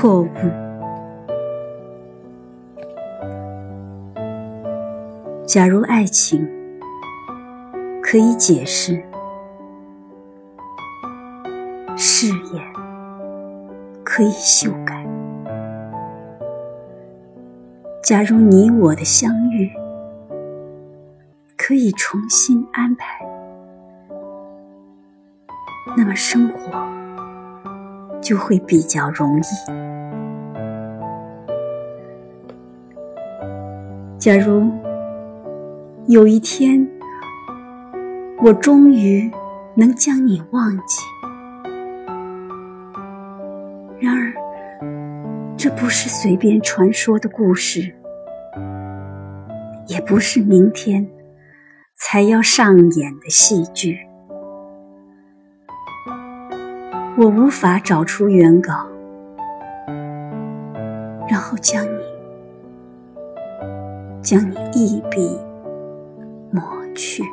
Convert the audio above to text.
错误。假如爱情可以解释，誓言可以修改，假如你我的相遇可以重新安排，那么生活就会比较容易。假如。有一天，我终于能将你忘记。然而，这不是随便传说的故事，也不是明天才要上演的戏剧。我无法找出原稿，然后将你，将你一笔。抹去。